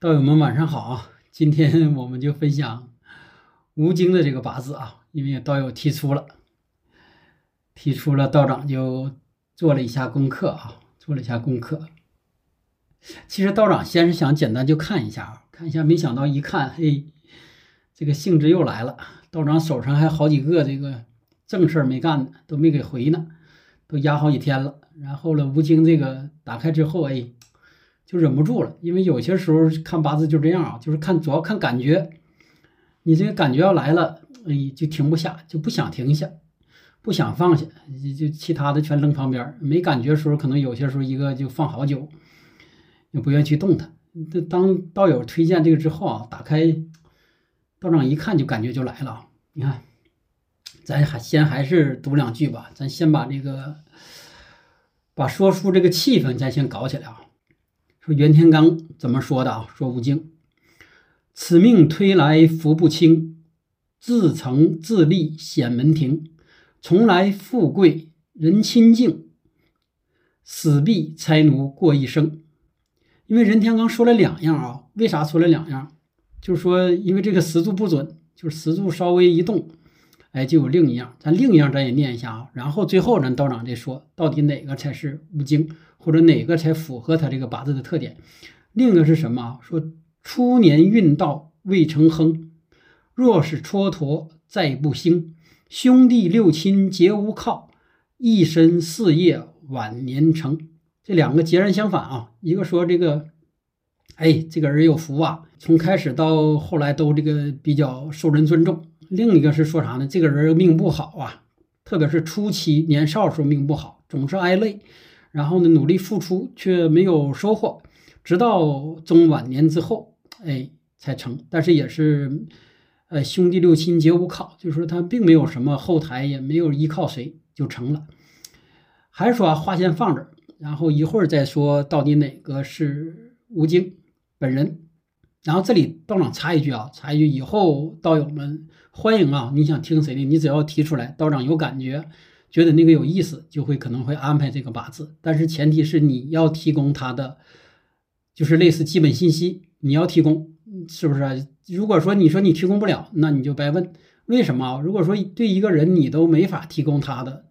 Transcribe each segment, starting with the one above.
道友们晚上好啊！今天我们就分享吴京的这个八字啊，因为道友提出了，提出了道长就做了一下功课啊，做了一下功课。其实道长先是想简单就看一下啊，看一下，没想到一看，嘿，这个兴致又来了。道长手上还好几个这个正事儿没干呢，都没给回呢，都压好几天了。然后呢，吴京这个打开之后，哎，就忍不住了，因为有些时候看八字就这样啊，就是看主要看感觉，你这个感觉要来了，哎，就停不下，就不想停下，不想放下，就其他的全扔旁边。没感觉时候，可能有些时候一个就放好久。也不愿意去动它。这当道友推荐这个之后啊，打开道长一看就感觉就来了。你看，咱还先还是读两句吧。咱先把这个把说书这个气氛咱先搞起来啊。袁天罡怎么说的啊？说吴京，此命推来福不轻，自成自立显门庭，从来富贵人亲近，死必差奴过一生。因为任天罡说了两样啊，为啥说了两样？就是说，因为这个时柱不准，就是时柱稍微一动，哎，就有另一样。咱另一样咱也念一下啊，然后最后咱道长再说，到底哪个才是无精，或者哪个才符合他这个八字的特点？另一个是什么？说初年运道未成亨，若是蹉跎再不兴，兄弟六亲皆无靠，一身事业晚年成。这两个截然相反啊！一个说这个，哎，这个人有福啊，从开始到后来都这个比较受人尊重；另一个是说啥呢？这个人命不好啊，特别是初期年少时候命不好，总是挨累，然后呢努力付出却没有收获，直到中晚年之后，哎才成。但是也是，呃，兄弟六亲皆无靠，就是说他并没有什么后台，也没有依靠谁就成了。还是说话先放这儿。然后一会儿再说到底哪个是吴京本人。然后这里道长插一句啊，插一句，以后道友们欢迎啊，你想听谁的，你只要提出来，道长有感觉，觉得那个有意思，就会可能会安排这个八字。但是前提是你要提供他的，就是类似基本信息，你要提供，是不是？如果说你说你提供不了，那你就白问，为什么？如果说对一个人你都没法提供他的。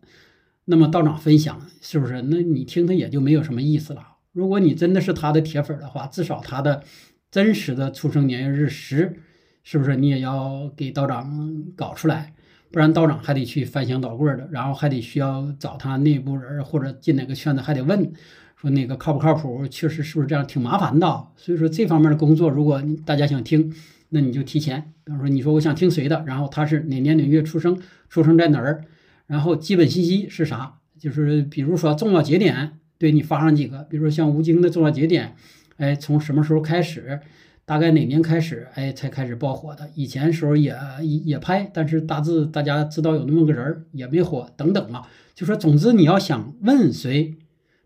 那么道长分享是不是？那你听他也就没有什么意思了。如果你真的是他的铁粉的话，至少他的真实的出生年月日时，是不是你也要给道长搞出来？不然道长还得去翻箱倒柜的，然后还得需要找他内部人或者进哪个圈子，还得问说那个靠不靠谱？确实是不是这样？挺麻烦的。所以说这方面的工作，如果大家想听，那你就提前，比方说你说我想听谁的，然后他是哪年哪月出生，出生在哪儿？然后基本信息是啥？就是比如说重要节点，对你发上几个，比如说像吴京的重要节点，哎，从什么时候开始，大概哪年开始，哎，才开始爆火的？以前时候也也拍，但是大致大家知道有那么个人儿也没火，等等啊。就说总之你要想问谁，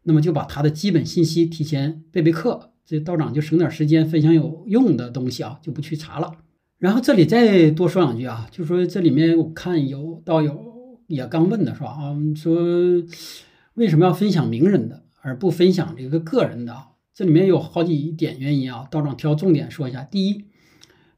那么就把他的基本信息提前背背课，这道长就省点时间分享有用的东西啊，就不去查了。然后这里再多说两句啊，就说这里面我看有道友。也刚问的是吧？啊，说为什么要分享名人的，而不分享这个个人的啊？这里面有好几点原因啊。道长挑重点说一下。第一，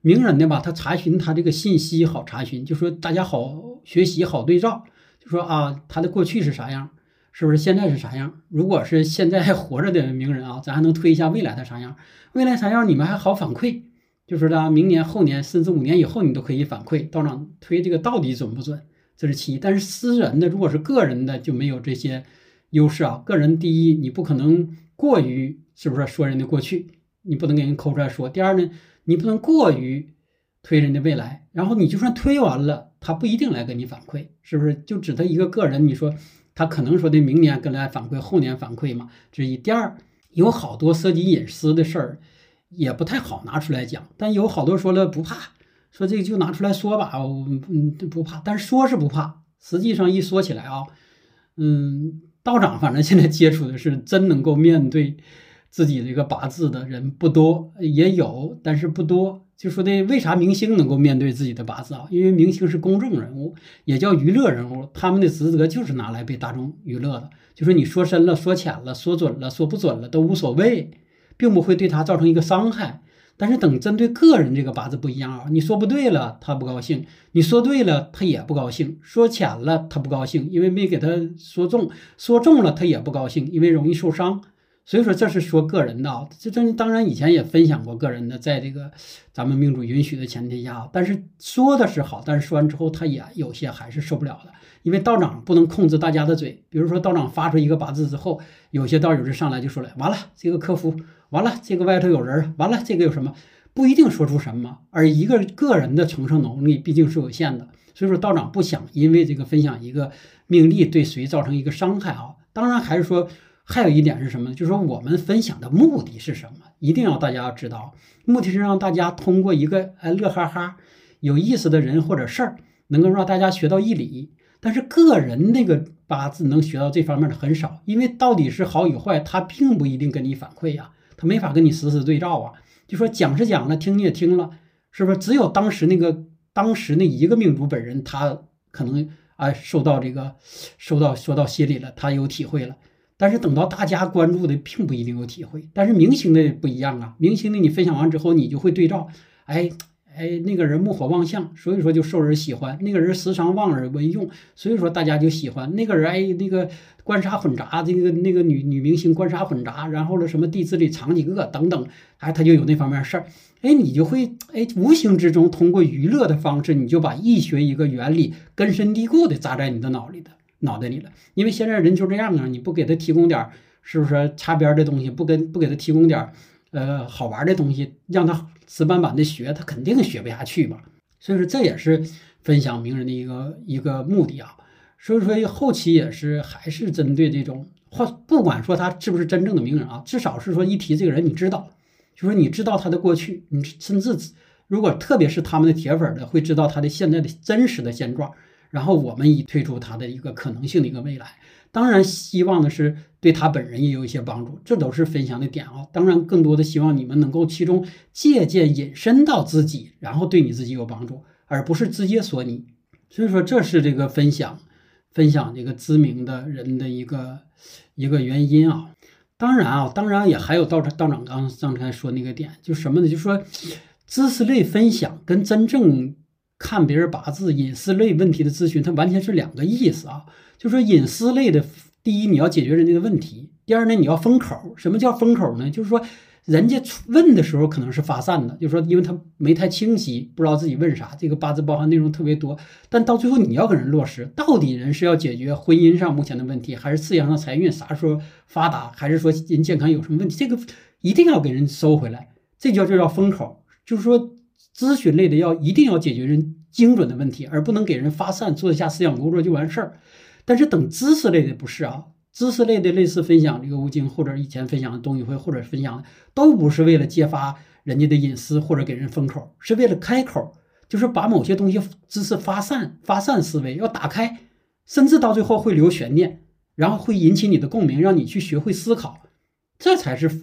名人的吧，他查询他这个信息好查询，就说大家好学习好对照，就说啊，他的过去是啥样，是不是现在是啥样？如果是现在还活着的名人啊，咱还能推一下未来的啥样？未来啥样，你们还好反馈，就说他明年、后年，甚至五年以后，你都可以反馈。道长推这个到底准不准？这是其一，但是私人的如果是个人的就没有这些优势啊。个人第一，你不可能过于是不是说人的过去，你不能给人抠出来说。第二呢，你不能过于推人的未来，然后你就算推完了，他不一定来给你反馈，是不是？就指他一个个人，你说他可能说的明年跟来反馈，后年反馈嘛，这一。第二，有好多涉及隐私的事儿，也不太好拿出来讲，但有好多说了不怕。说这个就拿出来说吧，我嗯不怕，但是说是不怕，实际上一说起来啊，嗯，道长反正现在接触的是真能够面对自己这个八字的人不多，也有，但是不多。就说的为啥明星能够面对自己的八字啊？因为明星是公众人物，也叫娱乐人物，他们的职责就是拿来被大众娱乐的。就说你说深了，说浅了，说准了，说不准了都无所谓，并不会对他造成一个伤害。但是等针对个人这个八字不一样啊，你说不对了他不高兴，你说对了他也不高兴，说浅了他不高兴，因为没给他说中，说中了他也不高兴，因为容易受伤。所以说这是说个人的啊，这这当然以前也分享过个人的，在这个咱们命主允许的前提下，但是说的是好，但是说完之后他也有些还是受不了的，因为道长不能控制大家的嘴，比如说道长发出一个八字之后，有些道友就上来就说了，完了这个客服，完了这个外头有人，完了这个有什么，不一定说出什么，而一个个人的承受能力毕竟是有限的，所以说道长不想因为这个分享一个命例对谁造成一个伤害啊，当然还是说。还有一点是什么呢？就是说我们分享的目的是什么？一定要大家要知道，目的是让大家通过一个哎乐哈哈、有意思的人或者事儿，能够让大家学到一理。但是个人那个八字能学到这方面的很少，因为到底是好与坏，他并不一定跟你反馈呀，他没法跟你实时对照啊。就说讲是讲了，听你也听了，是不是？只有当时那个当时那一个命主本人，他可能啊受到这个受到说到心里了，他有体会了。但是等到大家关注的，并不一定有体会。但是明星的不一样啊，明星的你分享完之后，你就会对照，哎哎，那个人木火旺相，所以说就受人喜欢；那个人时常望而文用，所以说大家就喜欢那个人。哎，那个官杀混杂，这个那个女女明星官杀混杂，然后呢什么地支里藏几个等等，哎，他就有那方面事儿。哎，你就会哎，无形之中通过娱乐的方式，你就把易学一个原理根深蒂固的扎在你的脑里的。脑袋里了，因为现在人就这样啊，你不给他提供点儿，是不是擦边的东西？不跟不给他提供点儿，呃，好玩的东西，让他死板板的学，他肯定学不下去嘛。所以说这也是分享名人的一个一个目的啊。所以说后期也是还是针对这种，或不管说他是不是真正的名人啊，至少是说一提这个人，你知道，就说你知道他的过去，你甚至如果特别是他们的铁粉的，会知道他的现在的真实的现状。然后我们以推出他的一个可能性的一个未来，当然希望的是对他本人也有一些帮助，这都是分享的点啊。当然，更多的希望你们能够其中借鉴引申到自己，然后对你自己有帮助，而不是直接说你。所以说，这是这个分享分享这个知名的人的一个一个原因啊。当然啊，当然也还有道长道长刚刚才说那个点，就什么呢？就说知识类分享跟真正。看别人八字隐私类问题的咨询，它完全是两个意思啊。就说隐私类的，第一你要解决人家的问题，第二呢你要封口。什么叫封口呢？就是说人家问的时候可能是发散的，就是说因为他没太清晰，不知道自己问啥，这个八字包含内容特别多。但到最后你要给人落实，到底人是要解决婚姻上目前的问题，还是事业上财运啥时候发达，还是说人健康有什么问题？这个一定要给人收回来，这叫就叫封口，就是说。咨询类的要一定要解决人精准的问题，而不能给人发散做一下思想工作就完事儿。但是等知识类的不是啊，知识类的类似分享这个吴京或者以前分享的东宇辉或者分享的，都不是为了揭发人家的隐私或者给人封口，是为了开口，就是把某些东西知识发散发散思维要打开，甚至到最后会留悬念，然后会引起你的共鸣，让你去学会思考，这才是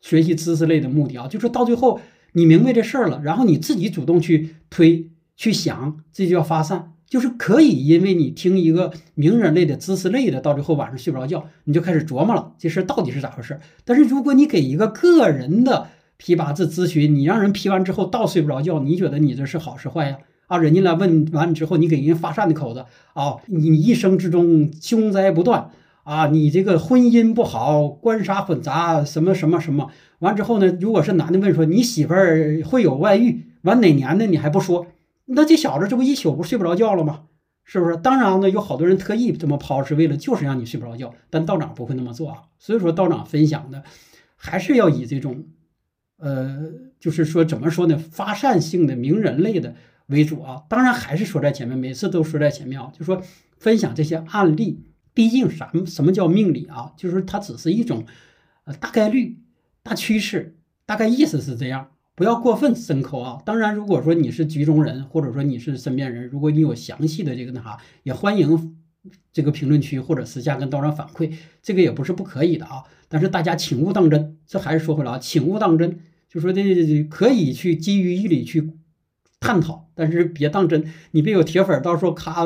学习知识类的目的啊，就是到最后。你明白这事儿了，然后你自己主动去推、去想，这就叫发散。就是可以，因为你听一个名人类的知识类的，到最后晚上睡不着觉，你就开始琢磨了，这事到底是咋回事。但是如果你给一个个人的批八字咨询，你让人批完之后倒睡不着觉，你觉得你这是好是坏呀？啊，人家来问完之后，你给人发散的口子啊，你一生之中凶灾不断。啊，你这个婚姻不好，官杀混杂，什么什么什么，完之后呢？如果是男的问说你媳妇儿会有外遇，完哪年的你还不说，那这小子这不一宿不睡不着觉了吗？是不是？当然呢，有好多人特意这么抛，是为了就是让你睡不着觉，但道长不会那么做啊。所以说道长分享的还是要以这种，呃，就是说怎么说呢，发散性的名人类的为主啊。当然还是说在前面，每次都说在前面啊，就说分享这些案例。毕竟啥什么叫命理啊？就是它只是一种，呃，大概率、大趋势，大概意思是这样，不要过分深抠啊。当然，如果说你是局中人，或者说你是身边人，如果你有详细的这个那啥，也欢迎这个评论区或者私下跟道长反馈，这个也不是不可以的啊。但是大家请勿当真，这还是说回来啊，请勿当真，就说这可以去基于义理去探讨，但是别当真，你别有铁粉到时候咔。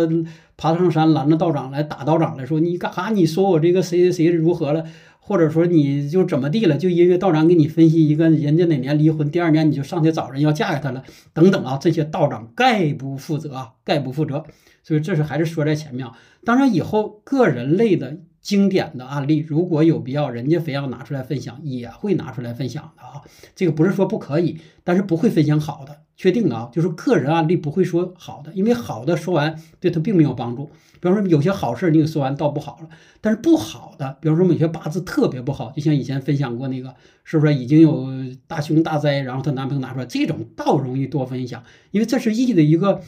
爬上山拦着道长来打道长来说你干啥？你说我这个谁谁谁如何了？或者说你就怎么地了，就因为道长给你分析一个人家哪年离婚，第二年你就上去找人要嫁给他了，等等啊，这些道长概不负责啊，概不负责。所以这是还是说在前面啊。当然以后个人类的经典的案例，如果有必要，人家非要拿出来分享，也会拿出来分享的啊。这个不是说不可以，但是不会分享好的。确定的啊，就是个人案例不会说好的，因为好的说完对他并没有帮助。比方说有些好事你给说完倒不好了，但是不好的，比方说某些八字特别不好，就像以前分享过那个，是不是已经有大凶大灾，然后她男朋友拿出来，这种倒容易多分享，因为这是易的一个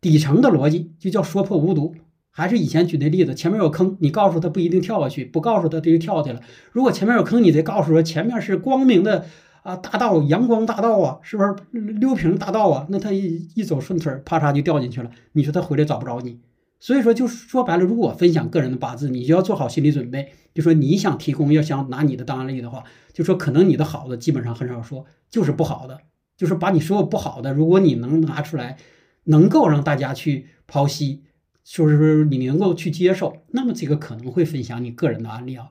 底层的逻辑，就叫说破无毒。还是以前举那例子，前面有坑，你告诉他不一定跳下去，不告诉他他就跳去了。如果前面有坑，你得告诉他前面是光明的。啊，大道阳光大道啊，是不是溜平大道啊？那他一一走顺腿，啪嚓就掉进去了。你说他回来找不着你，所以说就说白了，如果分享个人的八字，你就要做好心理准备。就说你想提供，要想拿你的当案例的话，就说可能你的好的基本上很少说，就是不好的，就是把你所有不好的，如果你能拿出来，能够让大家去剖析，就是说你能够去接受，那么这个可能会分享你个人的案例啊，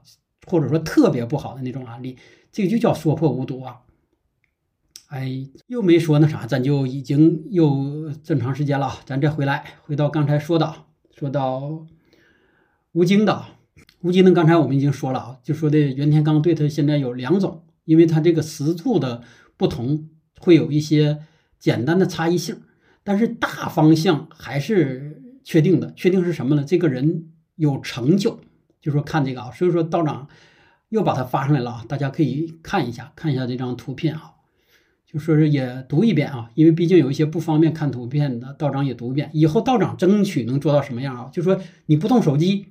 或者说特别不好的那种案例。这个就叫说破无毒啊！哎，又没说那啥，咱就已经又这么长时间了，咱再回来，回到刚才说的，说到吴京的，吴京的，刚才我们已经说了啊，就说的袁天罡对他现在有两种，因为他这个石柱的不同，会有一些简单的差异性，但是大方向还是确定的。确定是什么呢？这个人有成就，就说看这个啊，所以说道长。又把它发上来了啊！大家可以看一下，看一下这张图片啊，就说是也读一遍啊，因为毕竟有一些不方便看图片的道长也读一遍。以后道长争取能做到什么样啊？就说你不动手机，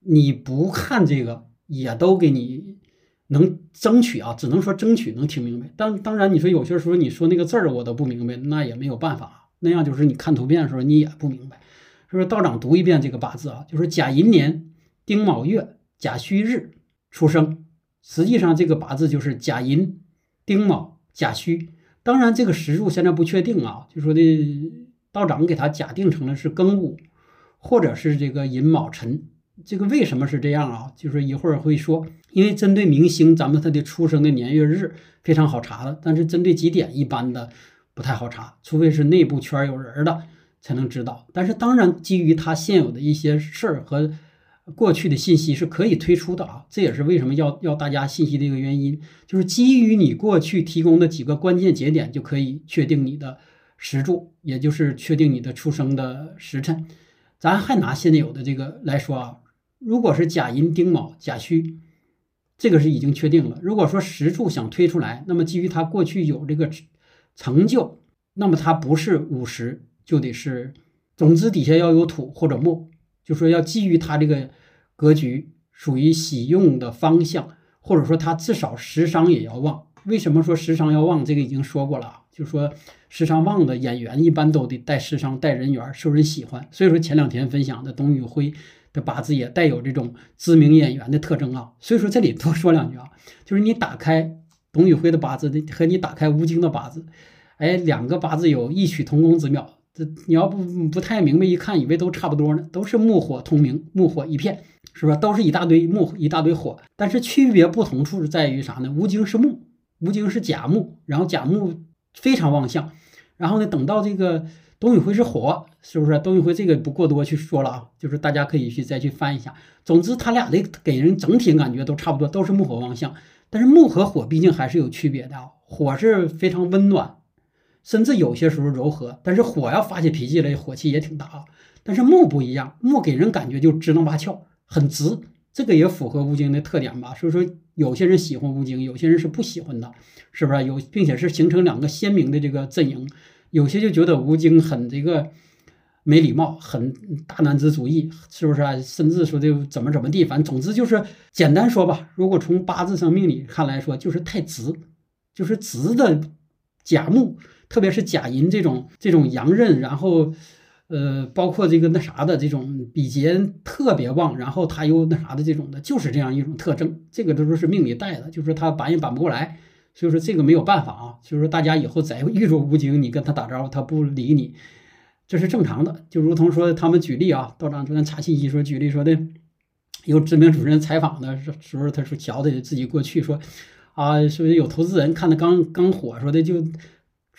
你不看这个，也都给你能争取啊，只能说争取能听明白。当当然，你说有些时候你说那个字儿我都不明白，那也没有办法，那样就是你看图片的时候你也不明白。所以说道长读一遍这个八字啊，就是甲寅年丁卯月甲戌日。出生，实际上这个八字就是甲寅、丁卯、甲戌。当然，这个时柱现在不确定啊，就说的道长给他假定成了是庚午，或者是这个寅卯辰。这个为什么是这样啊？就是一会儿会说，因为针对明星，咱们他的出生的年月日非常好查的，但是针对几点一般的不太好查，除非是内部圈有人的才能知道。但是当然，基于他现有的一些事儿和。过去的信息是可以推出的啊，这也是为什么要要大家信息的一个原因，就是基于你过去提供的几个关键节点，就可以确定你的时柱，也就是确定你的出生的时辰。咱还拿现有的这个来说啊，如果是甲寅、丁卯、甲戌，这个是已经确定了。如果说时柱想推出来，那么基于他过去有这个成就，那么它不是午时，就得是总之底下要有土或者木。就说要基于他这个格局属于喜用的方向，或者说他至少时商也要旺。为什么说时商要旺？这个已经说过了啊，就说时商旺的演员一般都得带时商带人缘，受人喜欢。所以说前两天分享的董宇辉的八字也带有这种知名演员的特征啊。所以说这里多说两句啊，就是你打开董宇辉的八字的和你打开吴京的八字，哎，两个八字有异曲同工之妙。这你要不不太明白，一看以为都差不多呢，都是木火通明，木火一片，是吧？都是一大堆木，一大堆火，但是区别不同处是在于啥呢？吴京是木，吴京是甲木，然后甲木非常旺相，然后呢，等到这个董宇辉是火，是不是？董宇辉这个不过多去说了啊，就是大家可以去再去翻一下。总之，他俩的给人整体感觉都差不多，都是木火旺相，但是木和火毕竟还是有区别的啊，火是非常温暖。甚至有些时候柔和，但是火要发起脾气来，火气也挺大啊。但是木不一样，木给人感觉就支棱八翘，很直，这个也符合吴京的特点吧。所以说，有些人喜欢吴京，有些人是不喜欢的，是不是？有，并且是形成两个鲜明的这个阵营。有些就觉得吴京很这个没礼貌，很大男子主义，是不是啊？甚至说的怎么怎么地，反正总之就是简单说吧。如果从八字上命理看来说，就是太直，就是直的甲木。特别是甲寅这种这种阳刃，然后，呃，包括这个那啥的这种比劫特别旺，然后他又那啥的这种的，就是这样一种特征。这个都是命里带的，就是说他板也板不过来，所以说这个没有办法啊。就是说大家以后再遇着吴京，你跟他打招呼，他不理你，这是正常的。就如同说他们举例啊，道长昨天查信息说举例说的，有知名主持人采访的时候，他说瞧的自己过去说啊，说有投资人看他刚刚火，说的就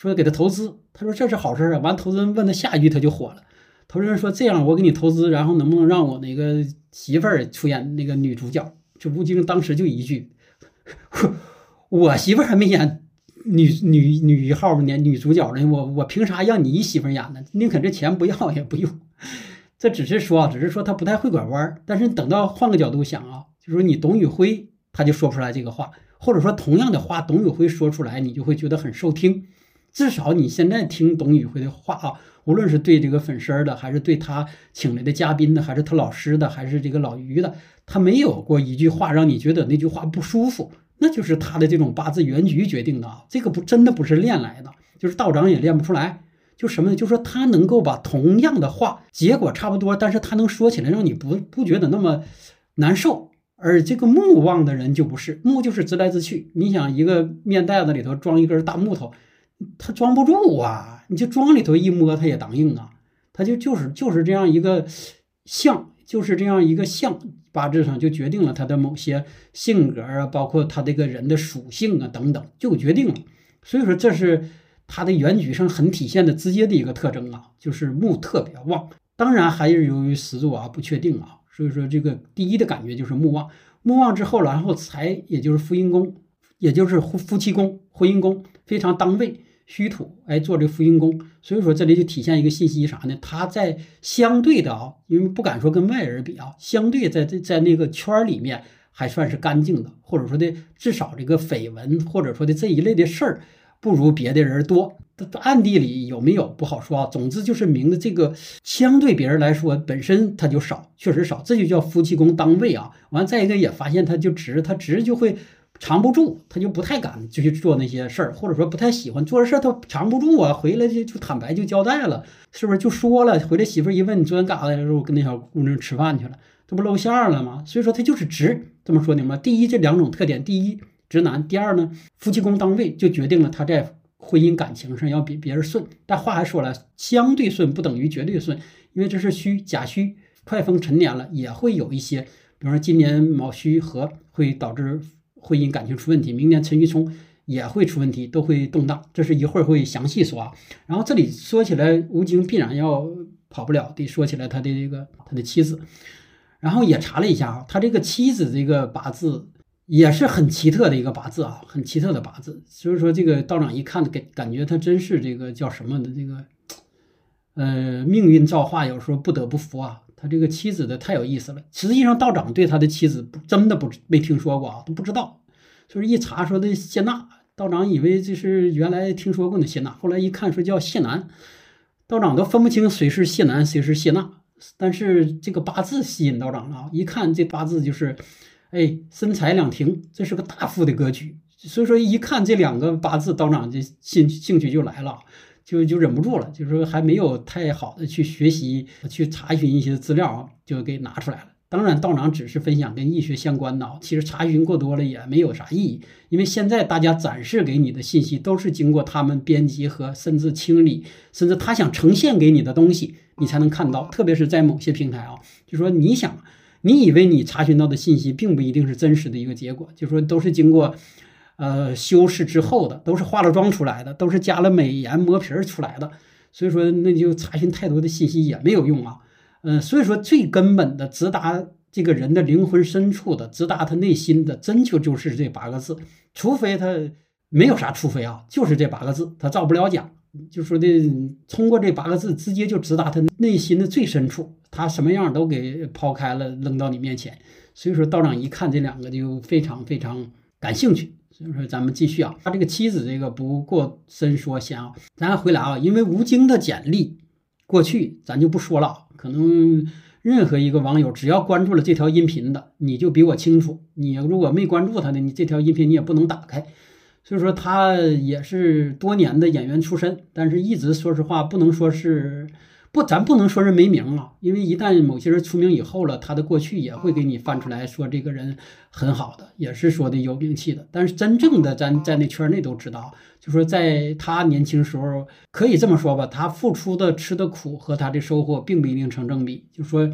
说给他投资，他说这是好事啊。完，投资人问他下一句，他就火了。投资人说这样，我给你投资，然后能不能让我那个媳妇儿出演那个女主角？这吴京当时就一句，我媳妇儿还没演女女女一号呢女主角呢，我我凭啥让你媳妇儿演呢？宁可这钱不要也不用。这只是说，只是说他不太会拐弯儿。但是等到换个角度想啊，就说你董宇辉他就说不出来这个话，或者说同样的话，董宇辉说出来，你就会觉得很受听。至少你现在听董宇辉的话啊，无论是对这个粉丝的，还是对他请来的嘉宾的，还是他老师的，还是这个老于的，他没有过一句话让你觉得那句话不舒服。那就是他的这种八字原局决定的啊，这个不真的不是练来的，就是道长也练不出来。就什么呢？就说他能够把同样的话，结果差不多，但是他能说起来让你不不觉得那么难受。而这个木旺的人就不是，木就是直来直去。你想一个面袋子里头装一根大木头，它装不住啊！你就装里头一摸，它也当硬啊。它就就是就是这样一个相，就是这样一个相，八字上就决定了他的某些性格啊，包括他这个人的属性啊等等，就决定了。所以说这是。它的原局上很体现的直接的一个特征啊，就是木特别旺。当然还是由于十柱啊不确定啊，所以说这个第一的感觉就是木旺。木旺之后，然后财也就是夫阴宫，也就是夫夫妻宫、婚姻宫非常当位，虚土哎做这夫阴宫。所以说这里就体现一个信息啥呢？他在相对的啊，因为不敢说跟外人比啊，相对在在在那个圈里面还算是干净的，或者说的至少这个绯闻或者说的这一类的事儿。不如别的人多，暗地里有没有不好说啊。总之就是明的这个相对别人来说本身他就少，确实少，这就叫夫妻宫当位啊。完再一个也发现他就直，他直就会藏不住，他就不太敢就去做那些事儿，或者说不太喜欢做事儿，他藏不住啊。回来就就坦白就交代了，是不是就说了？回来媳妇一问你昨天干啥来着？我跟那小姑娘吃饭去了，这不露馅了吗？所以说他就是直，这么说明白？第一这两种特点，第一。直男，第二呢，夫妻宫当位就决定了他在婚姻感情上要比别人顺。但话还说了，相对顺不等于绝对顺，因为这是虚假虚，快封陈年了，也会有一些，比方说今年卯戌合会导致婚姻感情出问题，明年陈玉聪也会出问题，都会动荡。这是一会儿会详细说啊。然后这里说起来，吴京必然要跑不了，得说起来他的这个他的妻子，然后也查了一下啊，他这个妻子这个八字。也是很奇特的一个八字啊，很奇特的八字。所以说，这个道长一看，感感觉他真是这个叫什么的这个，呃，命运造化，有时候不得不服啊。他这个妻子的太有意思了。实际上，道长对他的妻子不真的不没听说过啊，都不知道。就是一查说的谢娜，道长以为这是原来听说过的谢娜，后来一看说叫谢楠，道长都分不清谁是谢楠谁是谢娜。但是这个八字吸引道长了，一看这八字就是。哎，身财两停，这是个大富的格局。所以说，一看这两个八字，道长就兴兴趣就来了，就就忍不住了。就是说，还没有太好的去学习、去查询一些资料啊，就给拿出来了。当然，道长只是分享跟易学相关的，其实查询过多了也没有啥意义。因为现在大家展示给你的信息，都是经过他们编辑和甚至清理，甚至他想呈现给你的东西，你才能看到。特别是在某些平台啊，就说你想。你以为你查询到的信息并不一定是真实的一个结果，就说都是经过，呃修饰之后的，都是化了妆出来的，都是加了美颜磨皮儿出来的，所以说那就查询太多的信息也没有用啊，嗯，所以说最根本的直达这个人的灵魂深处的，直达他内心的，真就就是这八个字，除非他没有啥，除非啊，就是这八个字，他造不了假。就说的通过这八个字，直接就直达他内心的最深处，他什么样都给抛开了，扔到你面前。所以说道长一看这两个就非常非常感兴趣。就是咱们继续啊，他这个妻子这个不过深说先啊，咱回来啊，因为吴京的简历过去咱就不说了，可能任何一个网友只要关注了这条音频的，你就比我清楚。你如果没关注他的，你这条音频你也不能打开。所以说他也是多年的演员出身，但是一直说实话不能说是不，咱不能说是没名啊，因为一旦某些人出名以后了，他的过去也会给你翻出来说这个人很好的，也是说的有名气的。但是真正的咱在那圈内都知道，就说在他年轻时候，可以这么说吧，他付出的吃的苦和他的收获并不一定成正比，就说。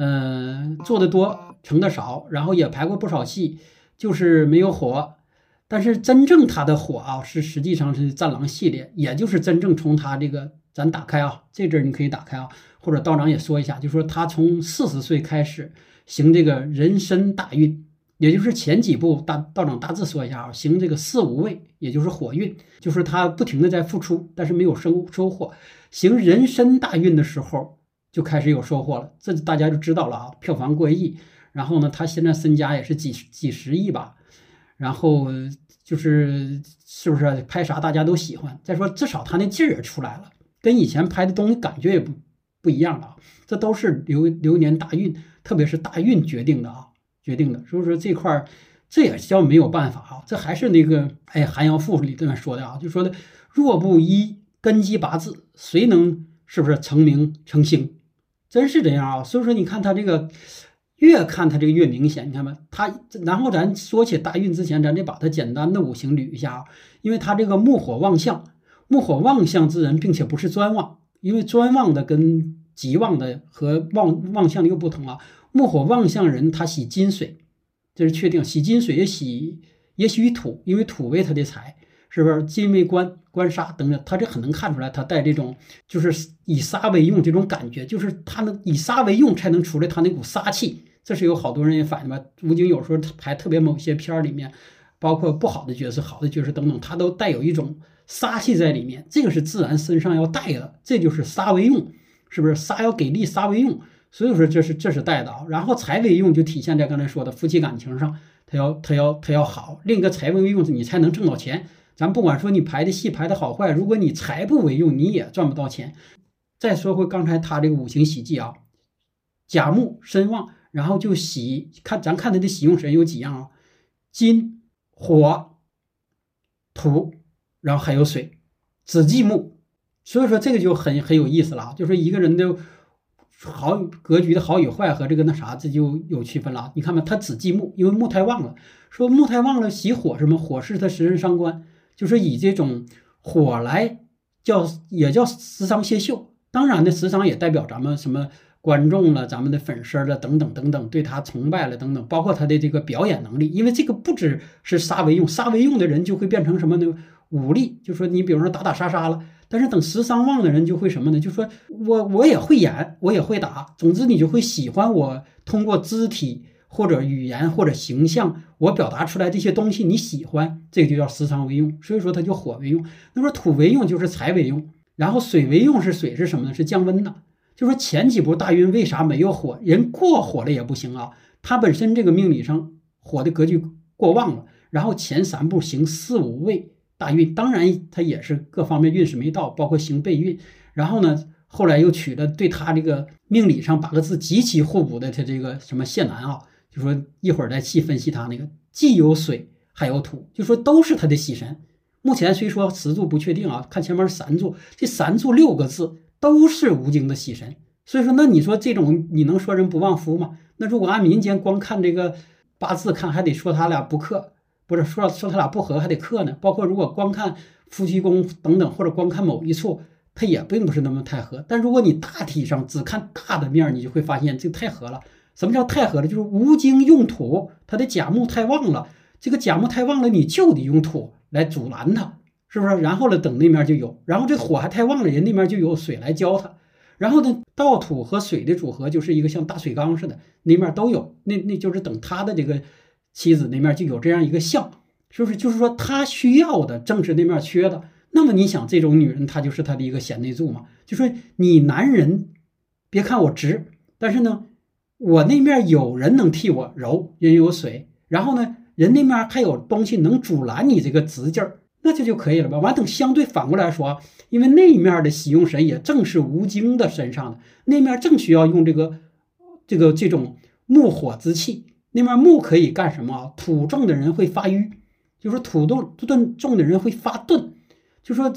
呃，做的多成的少，然后也排过不少戏，就是没有火。但是真正他的火啊，是实际上是战狼系列，也就是真正从他这个咱打开啊，这阵儿你可以打开啊，或者道长也说一下，就说他从四十岁开始行这个人参大运。也就是前几步大道长大致说一下啊，行这个四五位，也就是火运，就是他不停的在付出，但是没有收收获。行人参大运的时候就开始有收获了，这大家就知道了啊，票房过亿。然后呢，他现在身家也是几几十亿吧。然后就是是不是拍啥大家都喜欢？再说至少他那劲儿也出来了，跟以前拍的东西感觉也不不一样了啊。这都是流流年大运，特别是大运决定的啊。决定的，所以说这块儿这也叫没有办法啊，这还是那个哎《寒窑赋》里面说的啊，就说的若不依根基八字，谁能是不是成名成星？真是这样啊。所以说你看他这个越看他这个越明显，你看吧，他然后咱说起大运之前，咱得把它简单的五行捋一下啊，因为他这个木火旺相，木火旺相之人，并且不是专旺，因为专旺的跟极旺的和旺旺相的又不同啊。木火旺相人，他喜金水，这是确定。喜金水也喜也喜土，因为土为他的财，是不是？金为官，官杀等等，他这很能看出来，他带这种就是以杀为用这种感觉，就是他能以杀为用才能出来他那股杀气。这是有好多人也反映吧。吴京有时候拍特别某些片儿里面，包括不好的角色、好的角色等等，他都带有一种杀气在里面。这个是自然身上要带的，这就是杀为用，是不是？杀要给力，杀为用。所以说这是这是带的啊，然后财为用就体现在刚才说的夫妻感情上，他要他要他要好，另一个财为用你才能挣到钱。咱不管说你排的戏排的好坏，如果你财不为用，你也赚不到钱。再说回刚才他这个五行喜忌啊，甲木身旺，然后就喜看咱看他的喜用神有几样啊，金、火、土，然后还有水，子忌木。所以说这个就很很有意思了，就说一个人的。好格局的好与坏和这个那啥，这就有区分了。你看吧，他子忌木，因为木太旺了。说木太旺了，喜火什么？火是他食神伤官，就是以这种火来叫，也叫食伤泄秀。当然呢，食伤也代表咱们什么观众了，咱们的粉丝了，等等等等，对他崇拜了等等，包括他的这个表演能力。因为这个不只是杀为用，杀为用的人就会变成什么呢？武力，就说你比如说打打杀杀了。但是等十三旺的人就会什么呢？就说我我也会演，我也会打，总之你就会喜欢我通过肢体或者语言或者形象，我表达出来这些东西你喜欢，这个就叫时常为用。所以说它就火为用。那么土为用就是财为用，然后水为用是水是什么呢？是降温的。就说前几步大运为啥没有火？人过火了也不行啊。他本身这个命理上火的格局过旺了，然后前三步行四五位。大运当然他也是各方面运势没到，包括行背运。然后呢，后来又取了对他这个命理上八个字极其互补的他这个什么谢南啊，就说一会儿再细分析他那个既有水还有土，就说都是他的喜神。目前虽说十柱不确定啊，看前面三柱，这三柱六个字都是吴京的喜神。所以说，那你说这种你能说人不旺夫吗？那如果按民间光看这个八字看，还得说他俩不克。不是说说他俩不和还得克呢，包括如果光看夫妻宫等等，或者光看某一处，它也并不是那么太合。但如果你大体上只看大的面，你就会发现这太合了。什么叫太合了？就是无精用土，它的甲木太旺了。这个甲木太旺了，你就得用土来阻拦它，是不是？然后呢，等那面就有，然后这火还太旺了，人那面就有水来浇它。然后呢，倒土和水的组合就是一个像大水缸似的，那面都有。那那就是等它的这个。妻子那面就有这样一个相，是不是？就是说他需要的正是那面缺的。那么你想，这种女人她就是他的一个贤内助嘛？就说你男人，别看我直，但是呢，我那面有人能替我揉，人有水，然后呢，人那面还有东西能阻拦你这个直劲儿，那这就可以了吧？完等相对反过来说，因为那面的喜用神也正是吴京的身上的，那面正需要用这个这个这种木火之气。那面木可以干什么？土重的人会发瘀，就说土重钝重的人会发钝，就说，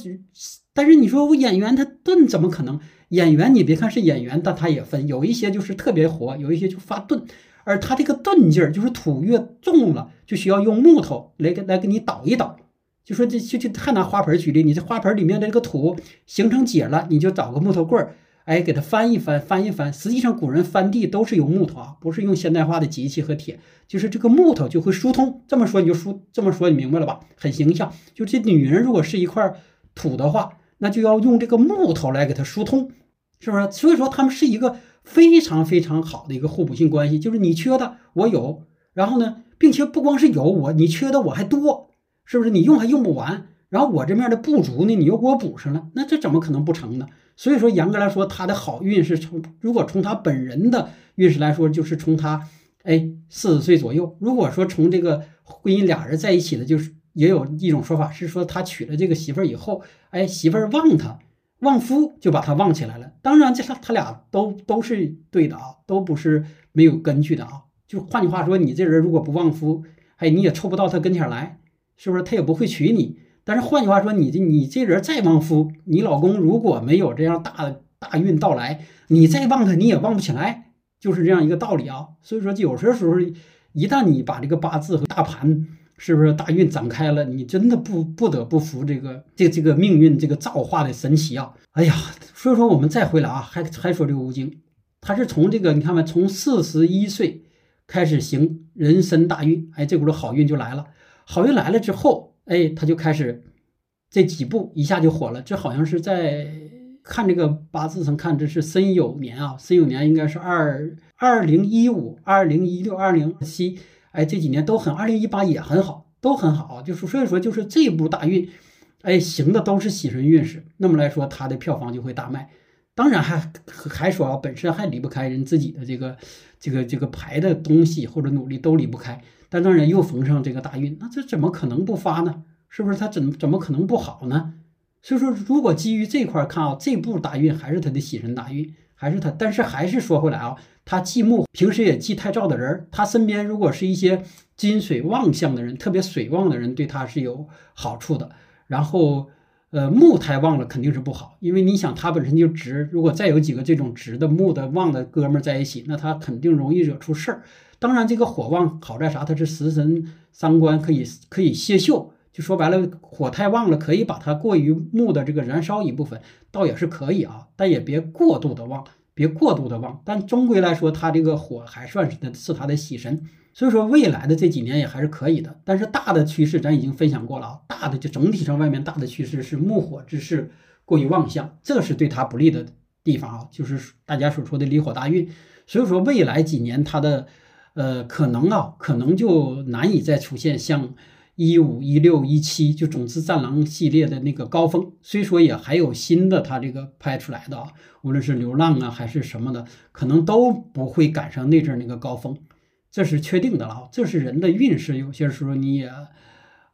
但是你说我演员他钝怎么可能？演员你别看是演员，但他也分，有一些就是特别活，有一些就发钝，而他这个钝劲儿就是土越重了，就需要用木头来给来给你倒一倒。就说这就就还拿花盆举例，你这花盆里面的这个土形成结了，你就找个木头棍儿哎，给它翻一翻，翻一翻。实际上，古人翻地都是用木头啊，不是用现代化的机器和铁，就是这个木头就会疏通。这么说你就疏，这么说你明白了吧？很形象。就这女人如果是一块土的话，那就要用这个木头来给它疏通，是不是？所以说他们是一个非常非常好的一个互补性关系，就是你缺的我有，然后呢，并且不光是有我，你缺的我还多，是不是？你用还用不完。然后我这面的不足呢，你又给我补上了，那这怎么可能不成呢？所以说，严格来说，他的好运是从如果从他本人的运势来说，就是从他哎四十岁左右。如果说从这个婚姻俩人在一起的，就是也有一种说法是说，他娶了这个媳妇儿以后，哎媳妇儿旺他，旺夫就把他旺起来了。当然，这他他俩都都是对的啊，都不是没有根据的啊。就换句话说，你这人如果不旺夫，哎你也凑不到他跟前来，是不是？他也不会娶你。但是换句话说，你这你这人再旺夫，你老公如果没有这样大大运到来，你再旺他，你也旺不起来，就是这样一个道理啊。所以说，有些时候，一旦你把这个八字和大盘是不是大运展开了，你真的不不得不服这个这这个命运这个造化的神奇啊！哎呀，所以说我们再回来啊，还还说这个吴京，他是从这个你看没，从四十一岁开始行人身大运，哎，这股子好运就来了，好运来了之后。哎，他就开始这几步一下就火了。这好像是在看这个八字上看，这是申酉年啊，申酉年应该是二二零一五、二零一六、二零七，哎，这几年都很，二零一八也很好，都很好。就是所以说，就是这部大运，哎，行的都是喜神运势。那么来说，他的票房就会大卖。当然还还说啊，本身还离不开人自己的这个这个这个排的东西或者努力都离不开。但当然又逢上这个大运，那这怎么可能不发呢？是不是他怎怎么可能不好呢？所以说，如果基于这块看啊，这部大运还是他的喜神大运，还是他。但是还是说回来啊，他忌木，平时也忌太燥的人，他身边如果是一些金水旺相的人，特别水旺的人，对他是有好处的。然后，呃，木太旺了肯定是不好，因为你想他本身就直，如果再有几个这种直的木的旺的哥们儿在一起，那他肯定容易惹出事儿。当然，这个火旺好在啥？它是食神三官，可以可以泄秀。就说白了，火太旺了，可以把它过于木的这个燃烧一部分，倒也是可以啊。但也别过度的旺，别过度的旺。但终归来说，它这个火还算是的是它的喜神。所以说，未来的这几年也还是可以的。但是大的趋势咱已经分享过了啊，大的就整体上外面大的趋势是木火之势过于旺相，这是对它不利的地方啊，就是大家所说的离火大运。所以说，未来几年它的。呃，可能啊，可能就难以再出现像一五一六一七就总之战狼系列的那个高峰。虽说也还有新的，他这个拍出来的啊，无论是流浪啊还是什么的，可能都不会赶上那阵那个高峰，这是确定的了。这是人的运势，有些时候你也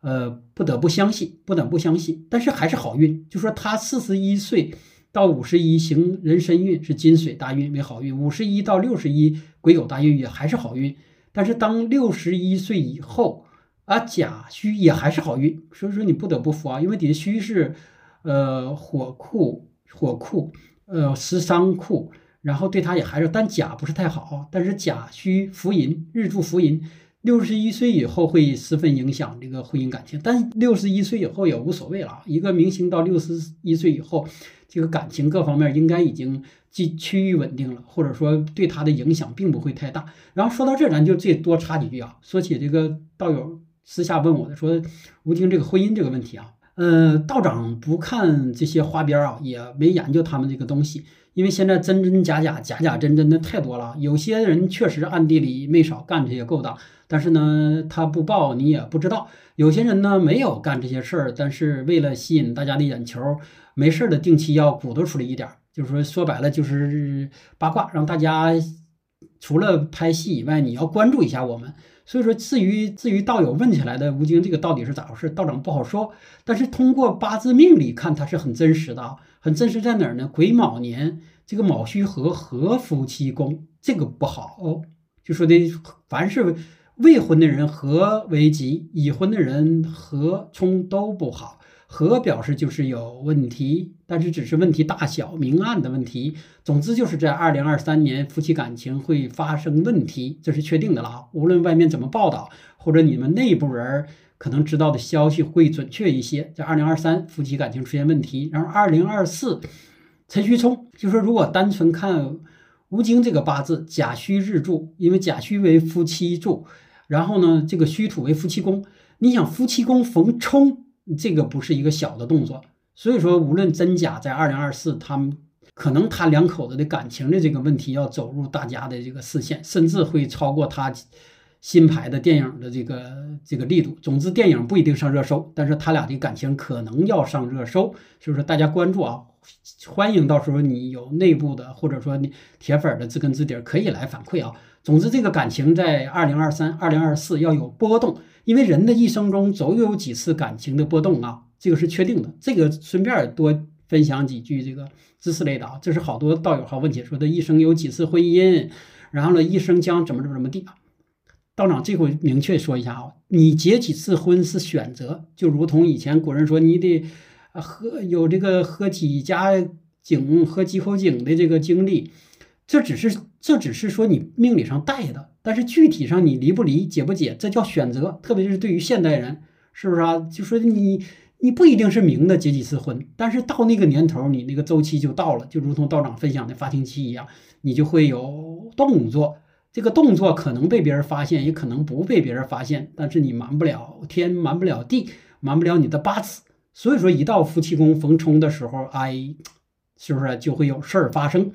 呃不得不相信，不得不相信。但是还是好运，就说他四十一岁。到五十一行人身运是金水大运为好运，五十一到六十一癸酉大运也还是好运。但是当六十一岁以后啊，甲戌也还是好运。所以说你不得不服啊，因为底下戌是呃火库火库呃食伤库，然后对他也还是，但甲不是太好。但是甲戌福银日柱福银，六十一岁以后会十分影响这个婚姻感情。但六十一岁以后也无所谓了，一个明星到六十一岁以后。这个感情各方面应该已经趋趋于稳定了，或者说对他的影响并不会太大。然后说到这，咱就最多插几句啊。说起这个道友私下问我的，说吴京这个婚姻这个问题啊，呃，道长不看这些花边啊，也没研究他们这个东西，因为现在真真假假、假假真真的太多了。有些人确实暗地里没少干这些勾当，但是呢，他不报你也不知道。有些人呢没有干这些事儿，但是为了吸引大家的眼球。没事的，定期要鼓捣出来一点，就是说说白了就是八卦，让大家除了拍戏以外，你要关注一下我们。所以说，至于至于道友问起来的吴京这个到底是咋回事，道长不好说。但是通过八字命理看，它是很真实的啊，很真实在哪儿呢？癸卯年这个卯戌合合夫妻宫，这个不好，哦就说的凡是未婚的人合为吉，已婚的人合冲都不好。和表示就是有问题，但是只是问题大小、明暗的问题。总之就是在二零二三年，夫妻感情会发生问题，这是确定的了。无论外面怎么报道，或者你们内部人可能知道的消息会准确一些，在二零二三夫妻感情出现问题。然后二零二四陈虚聪就说，如果单纯看吴京这个八字，甲戌日柱，因为甲戌为夫妻柱，然后呢，这个戌土为夫妻宫，你想夫妻宫逢冲，这个不是一个小的动作。所以说，无论真假，在二零二四，他们可能他两口子的感情的这个问题要走入大家的这个视线，甚至会超过他新拍的电影的这个这个力度。总之，电影不一定上热搜，但是他俩的感情可能要上热搜，所以说大家关注啊，欢迎到时候你有内部的或者说你铁粉的知根知底可以来反馈啊。总之，这个感情在二零二三、二零二四要有波动，因为人的一生中总有几次感情的波动啊。这个是确定的，这个顺便多分享几句这个知识类的啊，这是好多道友好问题，说的一生有几次婚姻，然后呢一生将怎么怎么怎么地啊？道长这回明确说一下啊，你结几次婚是选择，就如同以前古人说你得喝有这个喝几家井喝几口井的这个经历，这只是这只是说你命理上带的，但是具体上你离不离解不解，这叫选择，特别是对于现代人，是不是啊？就说你。你不一定是明的结几次婚，但是到那个年头，你那个周期就到了，就如同道长分享的发情期一样，你就会有动作。这个动作可能被别人发现，也可能不被别人发现，但是你瞒不了天，瞒不了地，瞒不了你的八字。所以说，一到夫妻宫逢冲的时候，哎，是不是就会有事儿发生？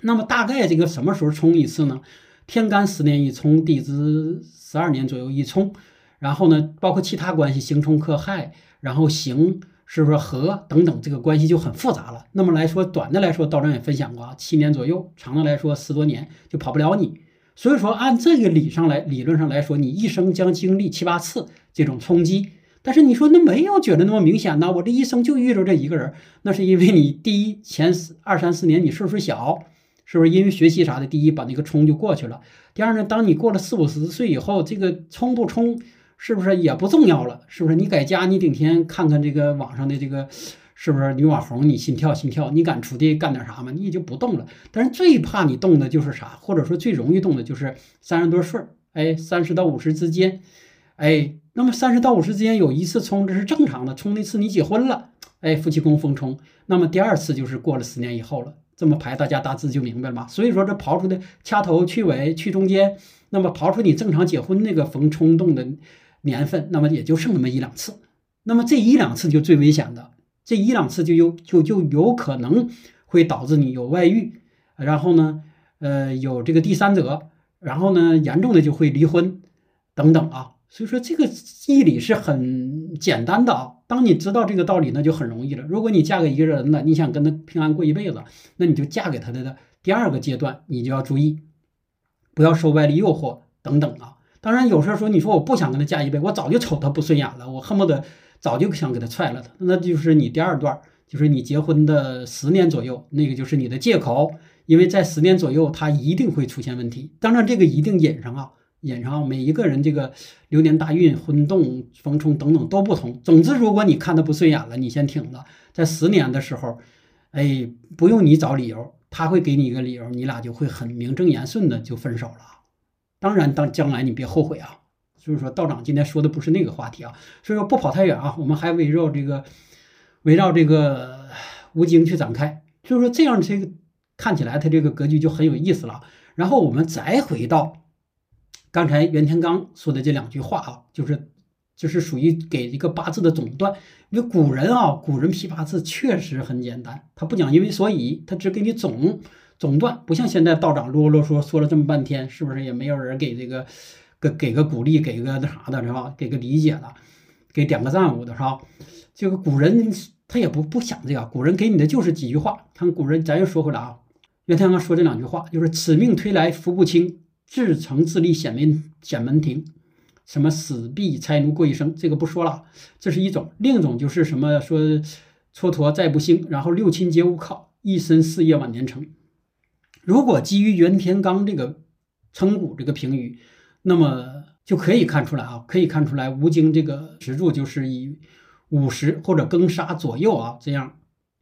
那么大概这个什么时候冲一次呢？天干十年一冲，地支十二年左右一冲，然后呢，包括其他关系，刑冲克害。然后行是不是和等等这个关系就很复杂了。那么来说，短的来说，道长也分享过啊，七年左右；长的来说，十多年就跑不了你。所以说，按这个理上来，理论上来说，你一生将经历七八次这种冲击。但是你说那没有觉得那么明显呢？我这一生就遇着这一个人，那是因为你第一前二三四年你岁数小，是不是因为学习啥的？第一把那个冲就过去了。第二呢，当你过了四五十岁以后，这个冲不冲？是不是也不重要了？是不是你在家你顶天看看这个网上的这个，是不是女网红？你心跳心跳，你敢出去干点啥吗？你也就不动了。但是最怕你动的就是啥？或者说最容易动的就是三十多岁儿，哎，三十到五十之间，哎，那么三十到五十之间有一次冲，这是正常的。冲那次你结婚了，哎，夫妻宫逢冲，那么第二次就是过了十年以后了。这么排，大家大致就明白了吧。所以说这刨出的掐头去尾去中间，那么刨出你正常结婚那个逢冲动的。年份，那么也就剩那么一两次，那么这一两次就最危险的，这一两次就有就就有可能会导致你有外遇，然后呢，呃，有这个第三者，然后呢，严重的就会离婚等等啊。所以说这个义理是很简单的啊。当你知道这个道理，那就很容易了。如果你嫁给一个人了，你想跟他平安过一辈子，那你就嫁给他的第二个阶段，你就要注意，不要受外力诱惑等等啊。当然，有时候说你说我不想跟他嫁一辈子，我早就瞅他不顺眼了，我恨不得早就想给他踹了他。那就是你第二段，就是你结婚的十年左右，那个就是你的借口，因为在十年左右他一定会出现问题。当然，这个一定引上啊，引上每一个人这个流年大运、婚动、逢冲等等都不同。总之，如果你看他不顺眼了，你先挺着，在十年的时候，哎，不用你找理由，他会给你一个理由，你俩就会很名正言顺的就分手了。当然，当将来你别后悔啊！就是说，道长今天说的不是那个话题啊。所以说，不跑太远啊，我们还围绕这个，围绕这个吴京去展开。就是说，这样这个看起来他这个格局就很有意思了。然后我们再回到刚才袁天罡说的这两句话啊，就是就是属于给一个八字的总断。因为古人啊，古人批八字确实很简单，他不讲因为所以，他只给你总。总断不像现在道长啰啰嗦说了这么半天，是不是也没有人给这个给给个鼓励，给个那啥的是吧？给个理解的，给点个赞舞的是吧？这个古人他也不不想这个，古人给你的就是几句话。看古人，咱又说回来啊，袁天罡说这两句话，就是此命推来福不轻，自成自立显门显门庭，什么死必差奴过一生，这个不说了，这是一种。另一种就是什么说蹉跎再不兴，然后六亲皆无靠，一身事业晚年成。如果基于袁天罡这个称骨这个评语，那么就可以看出来啊，可以看出来吴京这个石柱就是以五十或者庚杀左右啊，这样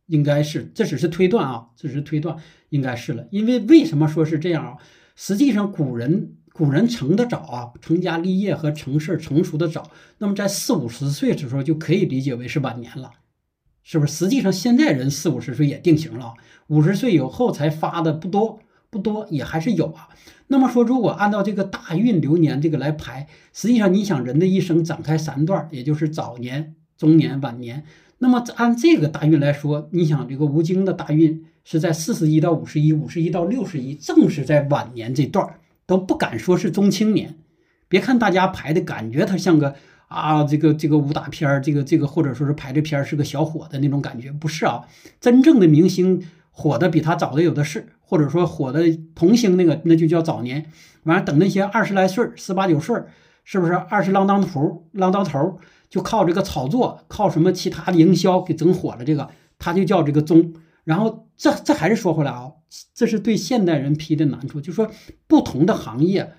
应该是，这只是推断啊，这只是推断，应该是了。因为为什么说是这样啊？实际上古人古人成的早啊，成家立业和成事成熟的早，那么在四五十岁的时候就可以理解为是晚年了。是不是？实际上现在人四五十岁也定型了，五十岁以后才发的不多，不多也还是有啊。那么说，如果按照这个大运流年这个来排，实际上你想人的一生展开三段，也就是早年、中年、晚年。那么按这个大运来说，你想这个吴京的大运是在四十一到五十一，五十一到六十一，正是在晚年这段都不敢说是中青年。别看大家排的感觉他像个啊这个这个武打片儿，这个这个或者说是排这片儿是个小伙的那种感觉，不是啊，真正的明星火的比他早的有的是，或者说火的童星那个那就叫早年。完了等那些二十来岁、十八九岁，是不是二十郎当头、郎当头？就靠这个炒作，靠什么其他的营销给整火了？这个他就叫这个中。然后这这还是说回来啊，这是对现代人批的难处，就说不同的行业，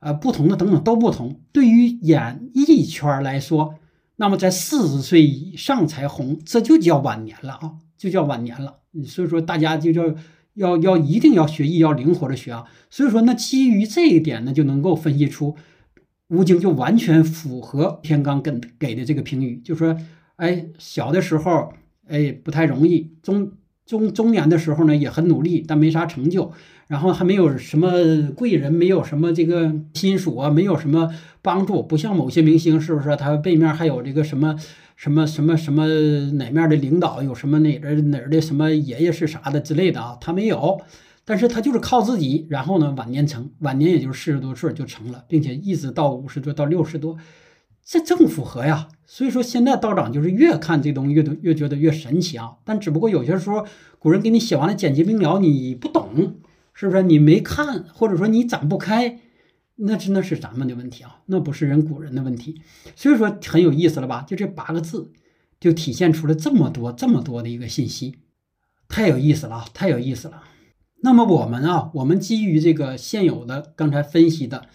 呃，不同的等等都不同。对于演艺圈来说，那么在四十岁以上才红，这就叫晚年了啊，就叫晚年了。所以说大家就叫要要一定要学艺，要灵活的学啊。所以说那基于这一点呢，就能够分析出。吴京就完全符合天罡跟给的这个评语，就说，哎，小的时候，哎，不太容易；中中中年的时候呢，也很努力，但没啥成就。然后还没有什么贵人，没有什么这个亲属啊，没有什么帮助，不像某些明星，是不是？他背面还有这个什么什么什么什么哪面的领导，有什么哪儿哪的什么爷爷是啥的之类的啊？他没有。但是他就是靠自己，然后呢，晚年成，晚年也就是四十多岁就成了，并且一直到五十多到六十多，这正符合呀。所以说现在道长就是越看这东西越越觉得越神奇啊。但只不过有些时候古人给你写完了简洁明了，你不懂，是不是？你没看，或者说你展不开，那真的是咱们的问题啊，那不是人古人的问题。所以说很有意思了吧？就这八个字，就体现出了这么多这么多的一个信息，太有意思了，太有意思了。那么我们啊，我们基于这个现有的刚才分析的，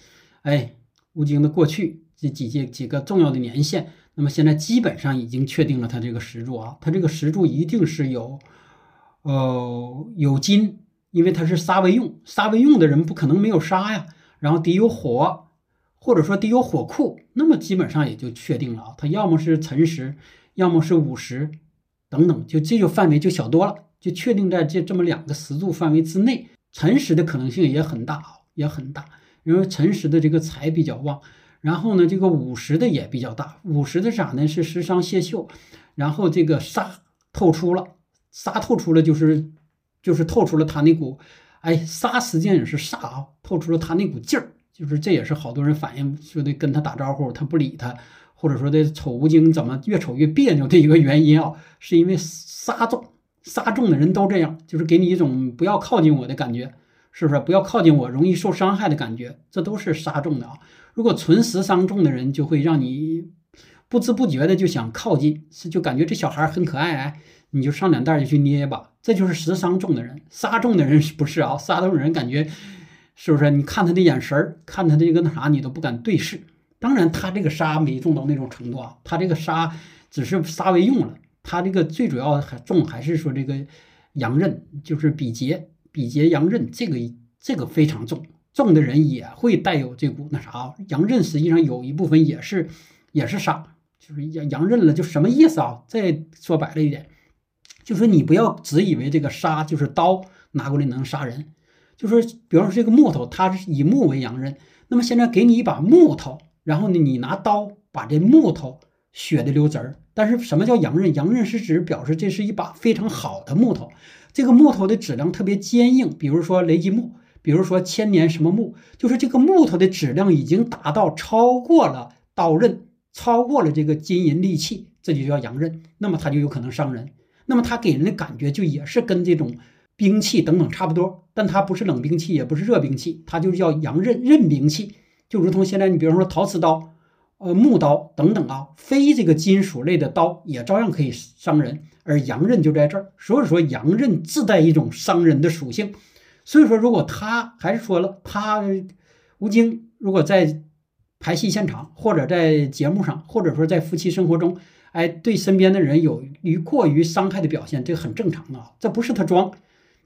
哎，吴京的过去这几届几个重要的年限，那么现在基本上已经确定了他这个石柱啊，他这个石柱一定是有，呃，有金，因为他是杀为用，杀为用的人不可能没有杀呀，然后得有火，或者说得有火库，那么基本上也就确定了啊，他要么是辰石，要么是午石，等等，就这就范围就小多了。就确定在这这么两个石柱范围之内，辰石的可能性也很大啊，也很大。因为辰石的这个财比较旺，然后呢，这个五十的也比较大。五十的啥呢？是食伤泄秀，然后这个杀透出了，杀透出了就是就是透出了他那股，哎，杀实际上也是煞啊，透出了他那股劲儿。就是这也是好多人反映说的跟他打招呼他不理他，或者说的瞅吴京怎么越瞅越别扭的一个原因啊，是因为杀重。杀重的人都这样，就是给你一种不要靠近我的感觉，是不是？不要靠近我，容易受伤害的感觉，这都是杀重的啊。如果纯实伤重的人，就会让你不知不觉的就想靠近，是就感觉这小孩很可爱，哎，你就上两袋就去捏吧。这就是实伤重的人，杀重的人是不是啊？杀重的人感觉是不是？你看他的眼神儿，看他这个那啥，你都不敢对视。当然，他这个杀没重到那种程度啊，他这个杀只是杀为用了。他这个最主要还重还是说这个阳刃，就是比劫，比劫阳刃，这个这个非常重，重的人也会带有这股那啥。阳刃实际上有一部分也是也是杀，就是阳阳刃了，就什么意思啊？再说白了一点，就说你不要只以为这个杀就是刀拿过来能杀人，就说比方说这个木头，它是以木为阳刃，那么现在给你一把木头，然后呢，你拿刀把这木头。血的留汁儿，但是什么叫阳刃？阳刃是指表示这是一把非常好的木头，这个木头的质量特别坚硬，比如说雷击木，比如说千年什么木，就是这个木头的质量已经达到超过了刀刃，超过了这个金银利器，这就叫阳刃，那么它就有可能伤人。那么它给人的感觉就也是跟这种兵器等等差不多，但它不是冷兵器，也不是热兵器，它就是叫阳刃刃兵器，就如同现在你比方说陶瓷刀。呃，木刀等等啊，非这个金属类的刀也照样可以伤人，而阳刃就在这儿。所以说，阳刃自带一种伤人的属性。所以说，如果他还是说了，他吴京如果在排戏现场，或者在节目上，或者说在夫妻生活中，哎，对身边的人有于过于伤害的表现，这很正常的，这不是他装，